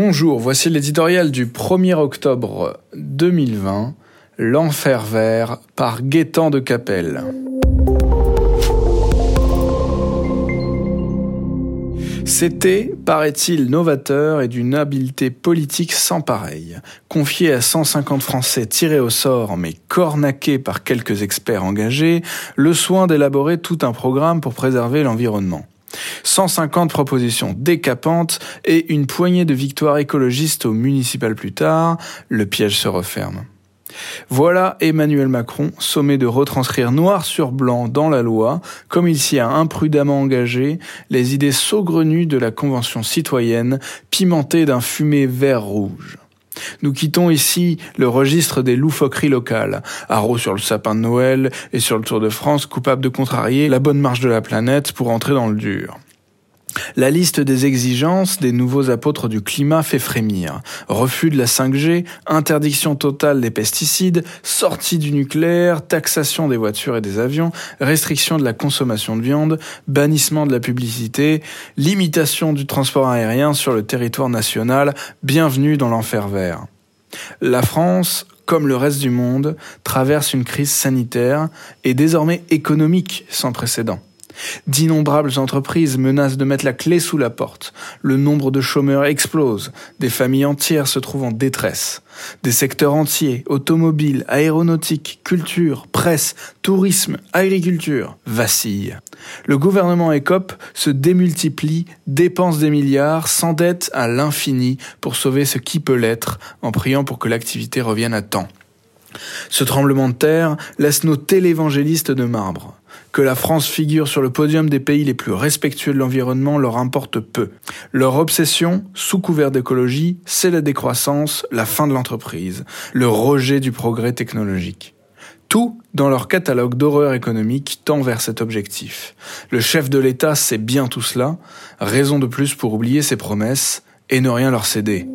Bonjour, voici l'éditorial du 1er octobre 2020, L'enfer vert par Gaétan de Capelle. C'était, paraît-il, novateur et d'une habileté politique sans pareil. Confié à 150 Français tirés au sort mais cornaqués par quelques experts engagés, le soin d'élaborer tout un programme pour préserver l'environnement. 150 propositions décapantes et une poignée de victoires écologistes au municipal plus tard, le piège se referme. Voilà Emmanuel Macron sommé de retranscrire noir sur blanc dans la loi, comme il s'y a imprudemment engagé, les idées saugrenues de la Convention citoyenne, pimentées d'un fumé vert-rouge. Nous quittons ici le registre des loufoqueries locales, haro sur le sapin de Noël et sur le Tour de France, coupable de contrarier la bonne marche de la planète pour entrer dans le dur. La liste des exigences des nouveaux apôtres du climat fait frémir. Refus de la 5G, interdiction totale des pesticides, sortie du nucléaire, taxation des voitures et des avions, restriction de la consommation de viande, bannissement de la publicité, limitation du transport aérien sur le territoire national, bienvenue dans l'enfer vert. La France, comme le reste du monde, traverse une crise sanitaire et désormais économique sans précédent. D'innombrables entreprises menacent de mettre la clé sous la porte. Le nombre de chômeurs explose. Des familles entières se trouvent en détresse. Des secteurs entiers, automobiles, aéronautique, culture, presse, tourisme, agriculture, vacillent. Le gouvernement ECOP se démultiplie, dépense des milliards, s'endette à l'infini pour sauver ce qui peut l'être, en priant pour que l'activité revienne à temps. Ce tremblement de terre laisse nos télévangélistes de marbre. Que la France figure sur le podium des pays les plus respectueux de l'environnement leur importe peu. Leur obsession, sous couvert d'écologie, c'est la décroissance, la fin de l'entreprise, le rejet du progrès technologique. Tout dans leur catalogue d'horreurs économiques tend vers cet objectif. Le chef de l'État sait bien tout cela, raison de plus pour oublier ses promesses et ne rien leur céder.